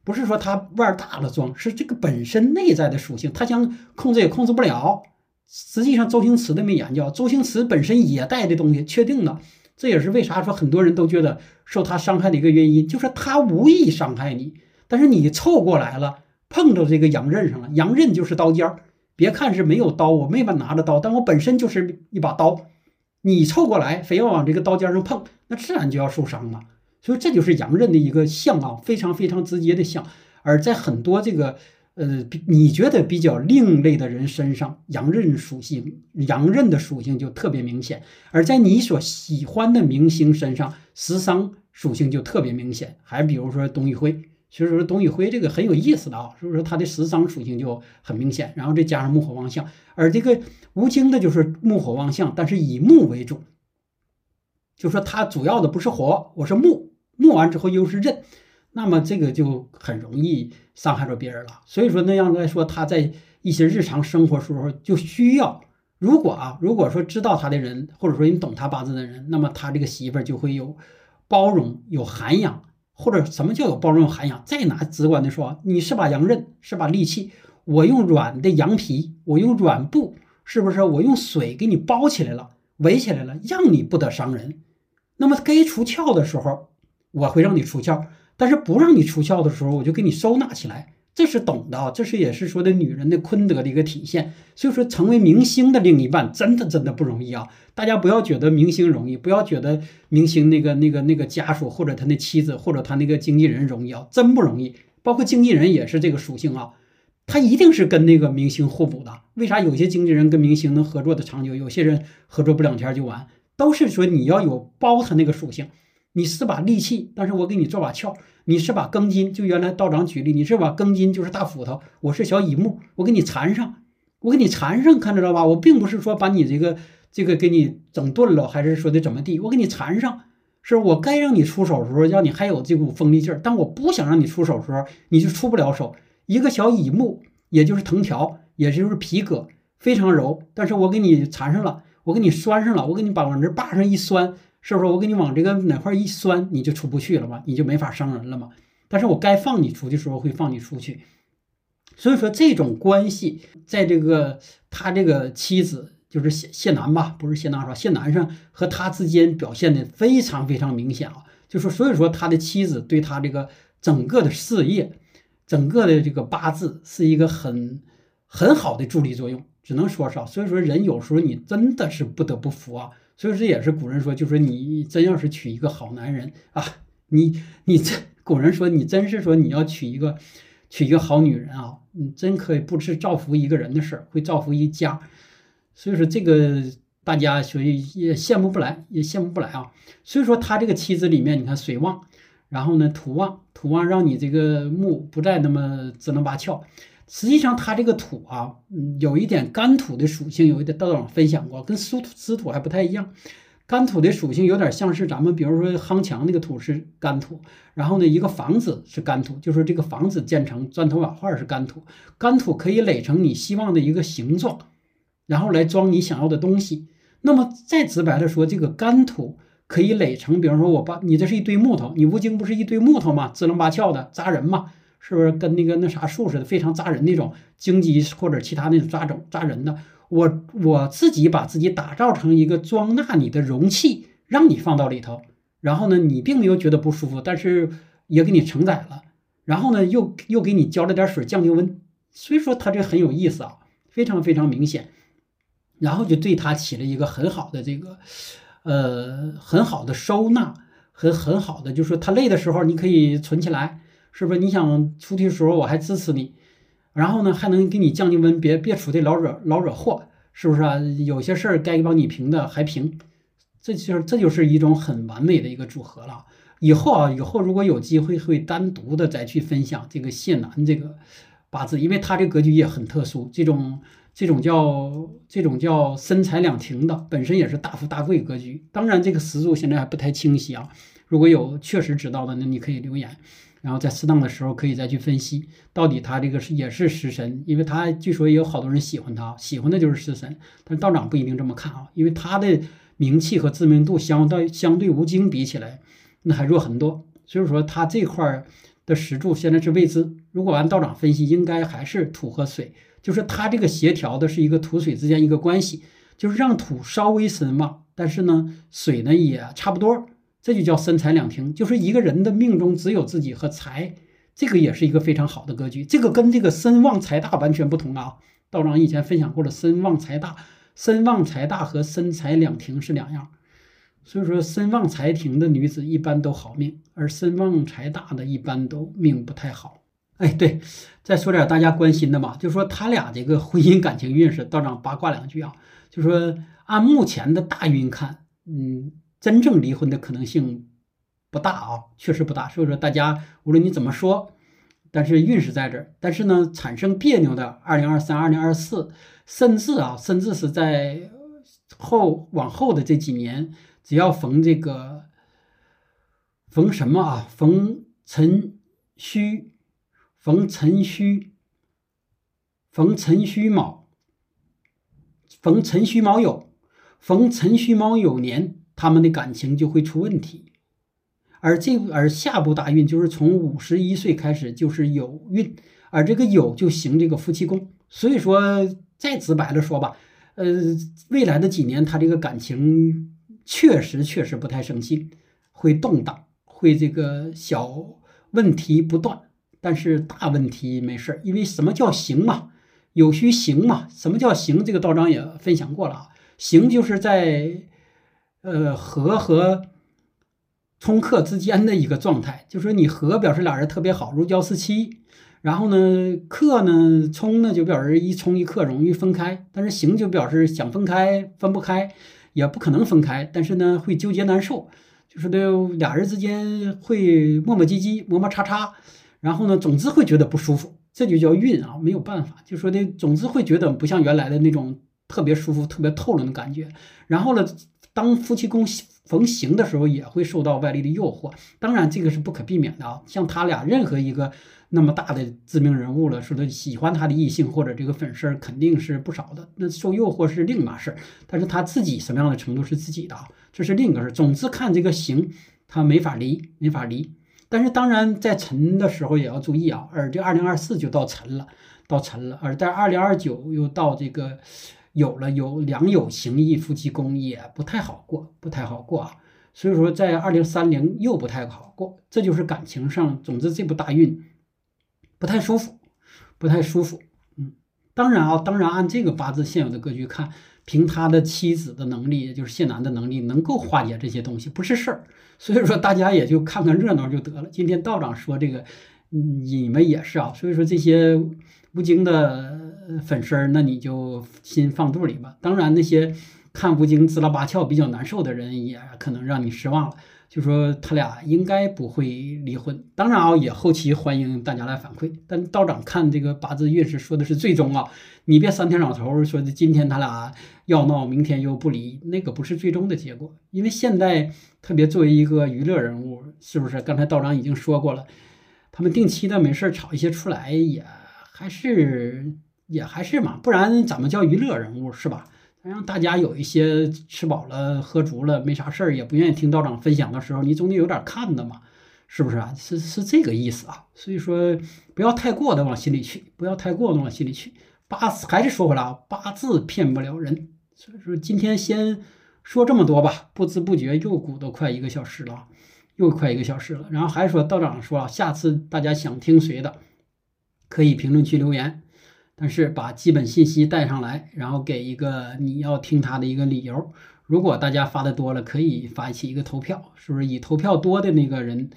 不是说他腕大了装，是这个本身内在的属性，他想控制也控制不了。实际上，周星驰的没研究，周星驰本身也带的东西，确定的，这也是为啥说很多人都觉得受他伤害的一个原因，就是他无意伤害你，但是你凑过来了，碰到这个羊刃上了，羊刃就是刀尖儿。别看是没有刀，我没法拿着刀，但我本身就是一把刀。你凑过来，非要往这个刀尖上碰，那自然就要受伤了。所以这就是羊刃的一个象啊，非常非常直接的象。而在很多这个呃，你觉得比较另类的人身上，阳刃属性，阳刃的属性就特别明显；而在你所喜欢的明星身上，食伤属性就特别明显。还比如说董宇辉。所以说董宇辉这个很有意思的啊，所以说他的食伤属性就很明显，然后再加上木火旺相，而这个吴京的就是木火旺相，但是以木为主，就说他主要的不是火，我是木，木完之后又是刃，那么这个就很容易伤害着别人了。所以说那样来说，他在一些日常生活时候就需要，如果啊，如果说知道他的人，或者说你懂他八字的人，那么他这个媳妇儿就会有包容，有涵养。或者什么叫有包容有涵养？再拿直观的说，你是把羊刃，是把利器，我用软的羊皮，我用软布，是不是？我用水给你包起来了，围起来了，让你不得伤人。那么该出鞘的时候，我会让你出鞘；但是不让你出鞘的时候，我就给你收纳起来。这是懂的，这是也是说的女人的坤德的一个体现。所以说，成为明星的另一半真的真的不容易啊！大家不要觉得明星容易，不要觉得明星那个那个那个家属或者他那妻子或者他那个经纪人容易啊，真不容易。包括经纪人也是这个属性啊，他一定是跟那个明星互补的。为啥有些经纪人跟明星能合作的长久，有些人合作不两天就完？都是说你要有包他那个属性。你是把利器，但是我给你做把鞘；你是把钢筋，就原来道长举例，你是把钢筋就是大斧头，我是小乙木，我给你缠上，我给你缠上，看着了吧？我并不是说把你这个这个给你整钝了，还是说的怎么地？我给你缠上，是我该让你出手的时候，让你还有这股锋利劲儿；但我不想让你出手的时候，你就出不了手。一个小乙木，也就是藤条，也就是皮革，非常柔，但是我给你缠上了，我给你拴上了，我给你把往这把上一拴。是不是我给你往这个哪块一拴，你就出不去了嘛？你就没法伤人了嘛？但是我该放你出去的时候会放你出去。所以说这种关系，在这个他这个妻子就是谢谢楠吧，不是谢娜说谢楠上和他之间表现的非常非常明显啊。就是所以说他的妻子对他这个整个的事业、整个的这个八字是一个很很好的助力作用，只能说是。所以说人有时候你真的是不得不服啊。所以这也是古人说，就说你真要是娶一个好男人啊，你你这古人说你真是说你要娶一个娶一个好女人啊，你真可以不是造福一个人的事儿，会造福一家。所以说这个大家所以也羡慕不来，也羡慕不来啊。所以说他这个妻子里面，你看水旺，然后呢土旺，土旺让你这个木不再那么支棱八翘。实际上，它这个土啊，嗯，有一点干土的属性，有一点道长分享过，跟湿土湿土还不太一样。干土的属性有点像是咱们，比如说夯墙那个土是干土，然后呢，一个房子是干土，就是这个房子建成砖头瓦块是干土。干土可以垒成你希望的一个形状，然后来装你想要的东西。那么再直白的说，这个干土可以垒成，比方说我把你这是一堆木头，你吴京不是一堆木头吗？支棱八翘的扎人嘛。是不是跟那个那啥树似的，非常扎人那种荆棘或者其他那种扎种扎人的？我我自己把自己打造成一个装纳你的容器，让你放到里头，然后呢，你并没有觉得不舒服，但是也给你承载了，然后呢，又又给你浇了点水降低温，所以说它这很有意思啊，非常非常明显，然后就对它起了一个很好的这个呃很好的收纳，很很好的，就是说它累的时候你可以存起来。是不是你想出去的时候我还支持你，然后呢还能给你降降温，别别出去老惹老惹祸，是不是啊？有些事儿该帮你平的还平，这就是这就是一种很完美的一个组合了。以后啊，以后如果有机会会单独的再去分享这个谢楠这个八字，因为他这格局也很特殊，这种这种叫这种叫身财两停的，本身也是大富大贵格局。当然这个石柱现在还不太清晰啊，如果有确实知道的，那你可以留言。然后在适当的时候可以再去分析，到底他这个是也是食神，因为他据说也有好多人喜欢他，喜欢的就是食神。但道长不一定这么看啊，因为他的名气和知名度相对相对吴京比起来，那还弱很多。所以说他这块的石柱现在是未知。如果按道长分析，应该还是土和水，就是他这个协调的是一个土水之间一个关系，就是让土稍微深旺，但是呢，水呢也差不多，这就叫身财两停，就是一个人的命中只有自己和财，这个也是一个非常好的格局。这个跟这个身旺财大完全不同啊。道长以前分享过了，身旺财大，身旺财大和身财两停是两样。所以说，身旺财停的女子一般都好命，而身旺财大的一般都命不太好。哎，对，再说点大家关心的嘛，就说他俩这个婚姻感情运势，道长八卦两句啊，就说按目前的大运看，嗯，真正离婚的可能性不大啊，确实不大。所以说，大家无论你怎么说。但是运势在这儿，但是呢，产生别扭的二零二三、二零二四，甚至啊，甚至是在后往后的这几年，只要逢这个逢什么啊，逢辰戌，逢辰戌，逢辰戌卯，逢辰戌卯酉，逢辰戌卯酉年，他们的感情就会出问题。而这而下部大运就是从五十一岁开始就是有运，而这个有就行这个夫妻宫，所以说再直白的说吧，呃，未来的几年他这个感情确实确实不太生性，会动荡，会这个小问题不断，但是大问题没事，因为什么叫行嘛，有需行嘛，什么叫行？这个道长也分享过了啊，行就是在呃和和。冲克之间的一个状态，就说你合表示俩人特别好，如胶似漆。然后呢，克呢，冲呢就表示一冲一克容易分开，但是行就表示想分开分不开，也不可能分开，但是呢会纠结难受，就是的俩人之间会磨磨唧唧、磨磨叉叉，然后呢总之会觉得不舒服，这就叫运啊，没有办法，就说的总之会觉得不像原来的那种特别舒服、特别透了的感觉。然后呢，当夫妻宫。逢行的时候也会受到外力的诱惑，当然这个是不可避免的啊。像他俩任何一个那么大的知名人物了，说他喜欢他的异性或者这个粉丝肯定是不少的。那受诱惑是另一码事，但是他自己什么样的程度是自己的啊，这是另一个事。总之看这个行，他没法离，没法离。但是当然在辰的时候也要注意啊，而这二零二四就到辰了，到辰了，而在二零二九又到这个。有了有良友情义，夫妻宫也不太好过，不太好过啊。所以说，在二零三零又不太好过，这就是感情上。总之，这部大运不太舒服，不太舒服。嗯，当然啊，当然按这个八字现有的格局看，凭他的妻子的能力，也就是谢楠的能力，能够化解这些东西，不是事儿。所以说，大家也就看看热闹就得了。今天道长说这个，你们也是啊。所以说，这些吴京的。粉丝儿，那你就心放肚里吧。当然，那些看吴京支拉八翘比较难受的人，也可能让你失望了。就说他俩应该不会离婚。当然啊，也后期欢迎大家来反馈。但道长看这个八字运势说的是最终啊，你别三天两头说的今天他俩要闹，明天又不离，那个不是最终的结果。因为现在特别作为一个娱乐人物，是不是？刚才道长已经说过了，他们定期的没事炒一些出来，也还是。也还是嘛，不然怎么叫娱乐人物是吧？让大家有一些吃饱了喝足了没啥事儿，也不愿意听道长分享的时候，你总得有点看的嘛，是不是啊？是是这个意思啊。所以说不要太过的往心里去，不要太过的往心里去。八字还是说回来啊，八字骗不了人。所以说今天先说这么多吧，不知不觉又鼓捣快一个小时了，又快一个小时了。然后还说道长说，下次大家想听谁的，可以评论区留言。但是把基本信息带上来，然后给一个你要听他的一个理由。如果大家发的多了，可以发起一个投票，是不是以投票多的那个人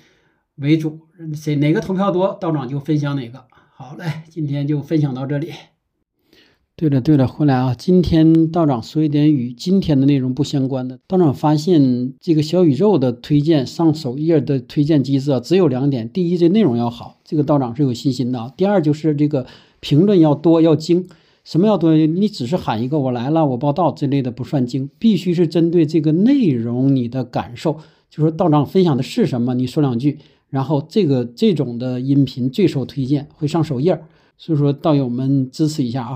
为主？谁哪个投票多，道长就分享哪个。好嘞，今天就分享到这里。对了对了，回来啊，今天道长说一点与今天的内容不相关的。道长发现这个小宇宙的推荐上首页的推荐机制啊，只有两点：第一，这内容要好，这个道长是有信心的；第二，就是这个。评论要多要精，什么要多？你只是喊一个“我来了，我报道”之类的不算精，必须是针对这个内容你的感受，就说道长分享的是什么，你说两句，然后这个这种的音频最受推荐，会上首页，所以说道友们支持一下啊。